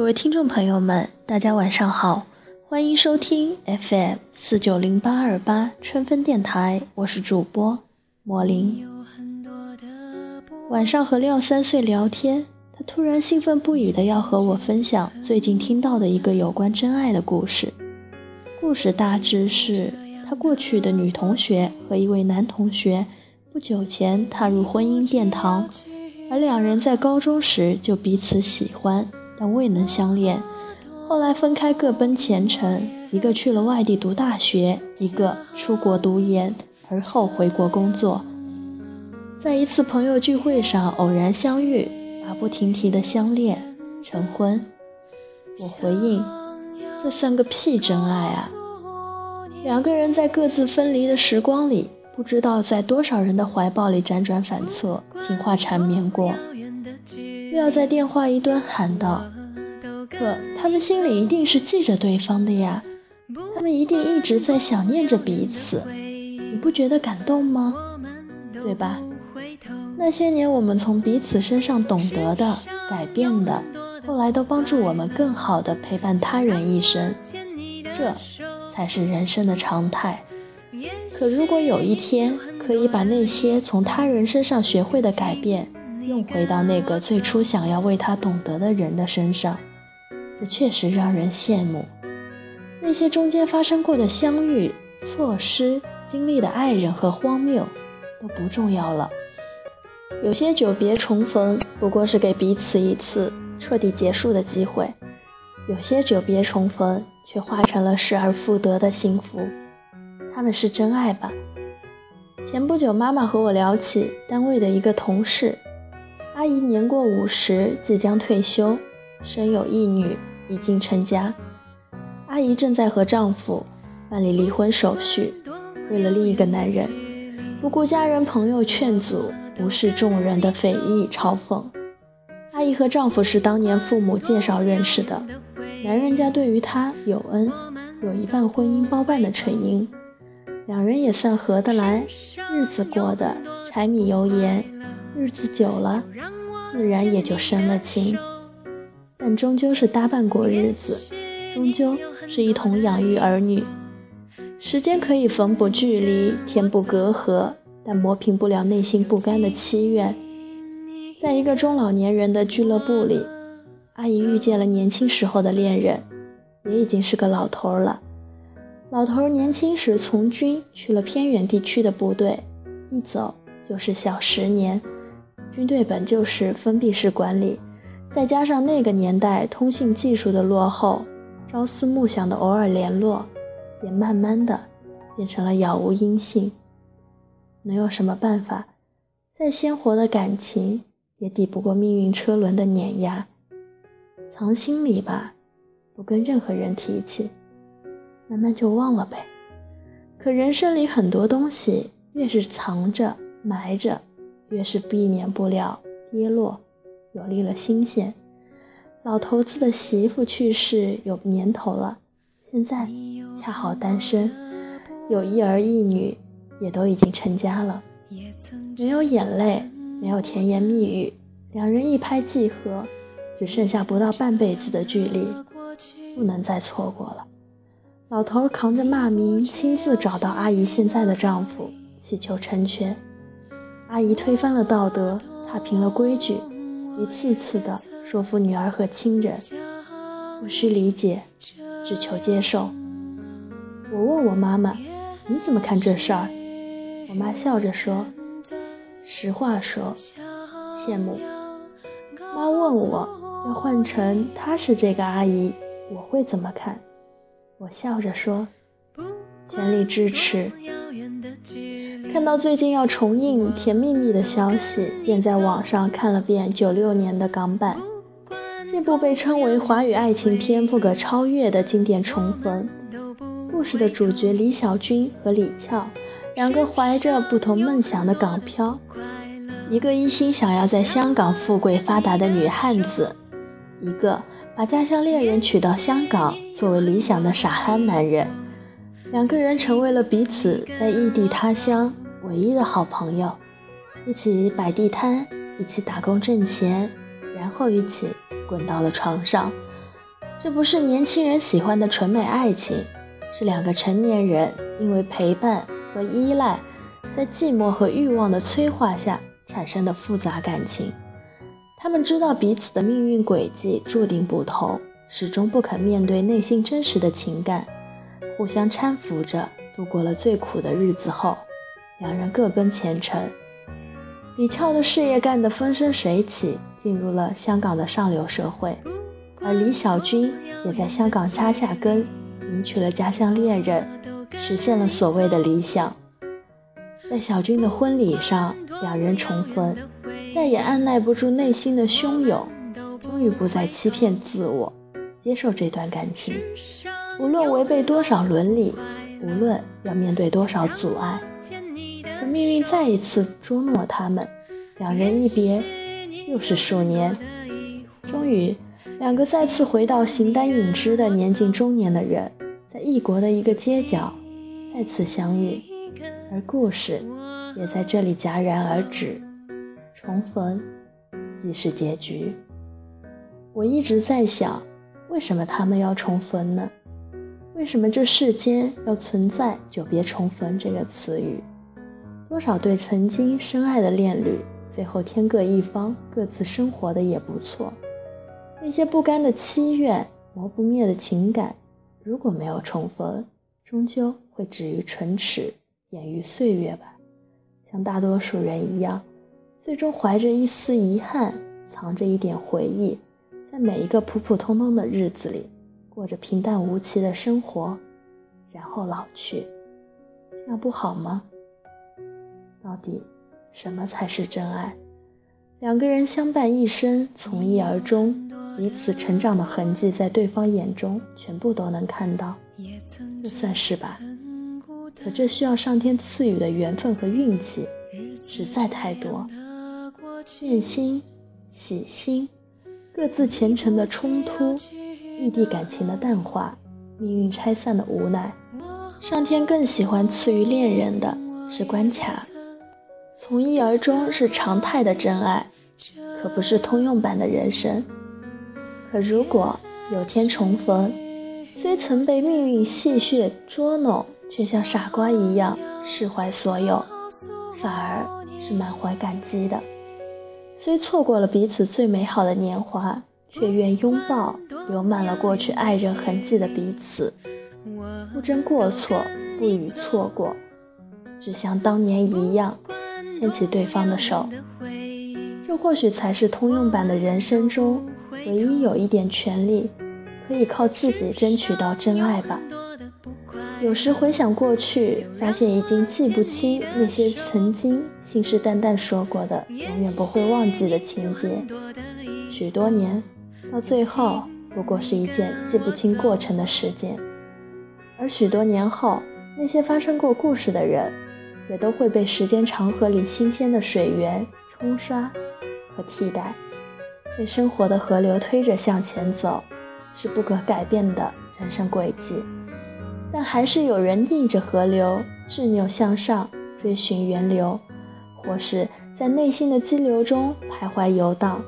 各位听众朋友们，大家晚上好，欢迎收听 FM 四九零八二八春分电台，我是主播莫林。晚上和廖三岁聊天，他突然兴奋不已的要和我分享最近听到的一个有关真爱的故事。故事大致是他过去的女同学和一位男同学不久前踏入婚姻殿堂，而两人在高中时就彼此喜欢。但未能相恋，后来分开各奔前程，一个去了外地读大学，一个出国读研，而后回国工作。在一次朋友聚会上偶然相遇，马不停蹄的相恋成婚。我回应：这算个屁真爱啊！两个人在各自分离的时光里，不知道在多少人的怀抱里辗转反侧，情话缠绵过。要在电话一端喊道：“可他们心里一定是记着对方的呀，他们一定一直在想念着彼此，你不觉得感动吗？对吧？那些年我们从彼此身上懂得的、改变的，后来都帮助我们更好的陪伴他人一生，这才是人生的常态。可如果有一天可以把那些从他人身上学会的改变，用回到那个最初想要为他懂得的人的身上，这确实让人羡慕。那些中间发生过的相遇、错失、经历的爱人和荒谬，都不重要了。有些久别重逢，不过是给彼此一次彻底结束的机会；有些久别重逢，却化成了失而复得的幸福。他们是真爱吧？前不久，妈妈和我聊起单位的一个同事。阿姨年过五十，即将退休，生有一女，已经成家。阿姨正在和丈夫办理离婚手续，为了另一个男人，不顾家人朋友劝阻，无视众人的非议嘲讽。阿姨和丈夫是当年父母介绍认识的，男人家对于她有恩，有一半婚姻包办的成因，两人也算合得来，日子过得柴米油盐。日子久了，自然也就生了情，但终究是搭伴过日子，终究是一同养育儿女。时间可以缝补距离，填补隔阂，但磨平不了内心不甘的祈愿。在一个中老年人的俱乐部里，阿姨遇见了年轻时候的恋人，也已经是个老头了。老头年轻时从军去了偏远地区的部队，一走就是小十年。军队本就是封闭式管理，再加上那个年代通信技术的落后，朝思暮想的偶尔联络，也慢慢的变成了杳无音信。能有什么办法？再鲜活的感情也抵不过命运车轮的碾压。藏心里吧，不跟任何人提起，慢慢就忘了呗。可人生里很多东西，越是藏着埋着。越是避免不了跌落，有利了新鲜。老头子的媳妇去世有年头了，现在恰好单身，有一儿一女，也都已经成家了。没有眼泪，没有甜言蜜语，两人一拍即合，只剩下不到半辈子的距离，不能再错过了。老头扛着骂名，亲自找到阿姨现在的丈夫，祈求成全。阿姨推翻了道德，踏平了规矩，一次次的说服女儿和亲人，不需理解，只求接受。我问我妈妈，你怎么看这事儿？我妈笑着说：“实话说，羡慕。”妈问我，要换成她是这个阿姨，我会怎么看？我笑着说：“全力支持。”看到最近要重映《甜蜜蜜》的消息，便在网上看了遍九六年的港版。这部被称为华语爱情片不可超越的经典重逢。故事的主角李小军和李俏，两个怀着不同梦想的港漂，一个一心想要在香港富贵发达的女汉子，一个把家乡恋人娶到香港作为理想的傻憨男人。两个人成为了彼此在异地他乡唯一的好朋友，一起摆地摊，一起打工挣钱，然后一起滚到了床上。这不是年轻人喜欢的纯美爱情，是两个成年人因为陪伴和依赖，在寂寞和欲望的催化下产生的复杂感情。他们知道彼此的命运轨迹注定不同，始终不肯面对内心真实的情感，互相搀扶着度过了最苦的日子后，两人各奔前程。李俏的事业干得风生水起，进入了香港的上流社会。而李小军也在香港扎下根，迎娶了家乡恋人，实现了所谓的理想。在小军的婚礼上，两人重逢，再也按耐不住内心的汹涌，终于不再欺骗自我，接受这段感情。无论违背多少伦理，无论要面对多少阻碍，可命运再一次捉弄了他们。两人一别，又是数年，终于。两个再次回到形单影只的年近中年的人，在异国的一个街角再次相遇，而故事也在这里戛然而止。重逢即是结局。我一直在想，为什么他们要重逢呢？为什么这世间要存在“久别重逢”这个词语？多少对曾经深爱的恋侣，最后天各一方，各自生活的也不错。那些不甘的期愿，磨不灭的情感，如果没有重逢，终究会止于唇齿，掩于岁月吧。像大多数人一样，最终怀着一丝遗憾，藏着一点回忆，在每一个普普通通的日子里，过着平淡无奇的生活，然后老去。这样不好吗？到底，什么才是真爱？两个人相伴一生，从一而终。彼此成长的痕迹，在对方眼中全部都能看到，这算是吧？可这需要上天赐予的缘分和运气实在太多。怨心、喜心，各自前程的冲突，异地感情的淡化，命运拆散的无奈。上天更喜欢赐予恋人的是关卡。从一而终是常态的真爱，可不是通用版的人生。可如果有天重逢，虽曾被命运戏谑捉弄，却像傻瓜一样释怀所有，反而是满怀感激的。虽错过了彼此最美好的年华，却愿拥抱留满了过去爱人痕迹的彼此，不争过错，不与错过，只像当年一样牵起对方的手。这或许才是通用版的人生中。唯一有一点权利，可以靠自己争取到真爱吧。有时回想过去，发现已经记不清那些曾经信誓旦旦说过的永远不会忘记的情节。许多年，到最后不过是一件记不清过程的事件。而许多年后，那些发生过故事的人，也都会被时间长河里新鲜的水源冲刷和替代。被生活的河流推着向前走，是不可改变的人生轨迹。但还是有人逆着河流执拗向上，追寻源流，或是在内心的激流中徘徊游荡，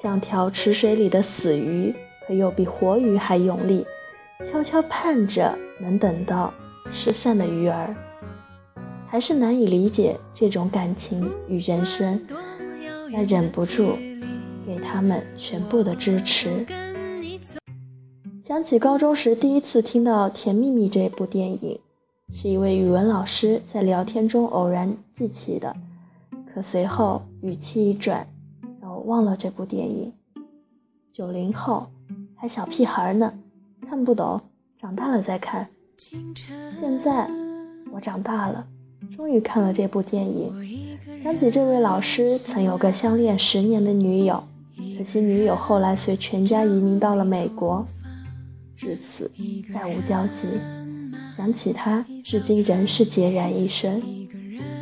像条池水里的死鱼，可又比活鱼还用力，悄悄盼着能等到失散的鱼儿。还是难以理解这种感情与人生，但忍不住。给他们全部的支持。想起高中时第一次听到《甜蜜蜜》这部电影，是一位语文老师在聊天中偶然记起的，可随后语气一转，忘了这部电影。九零后，还小屁孩呢，看不懂，长大了再看。现在我长大了，终于看了这部电影，想起这位老师曾有个相恋十年的女友。可惜女友后来随全家移民到了美国，至此再无交集。想起他，至今仍是孑然一身。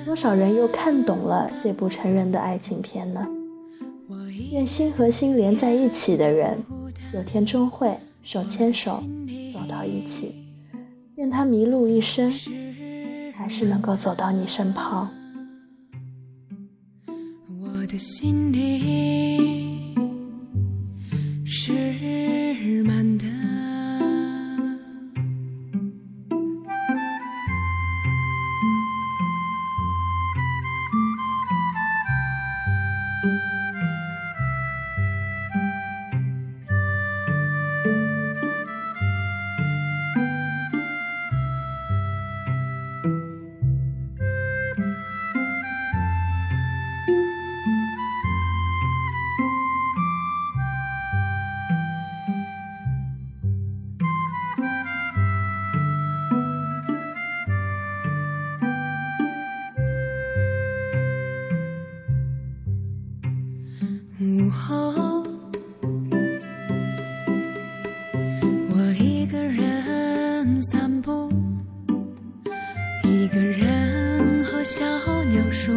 多少人又看懂了这部成人的爱情片呢？愿心和心连在一起的人，有天终会手牵手走到一起。愿他迷路一生，还是能够走到你身旁。我的心里。小鸟说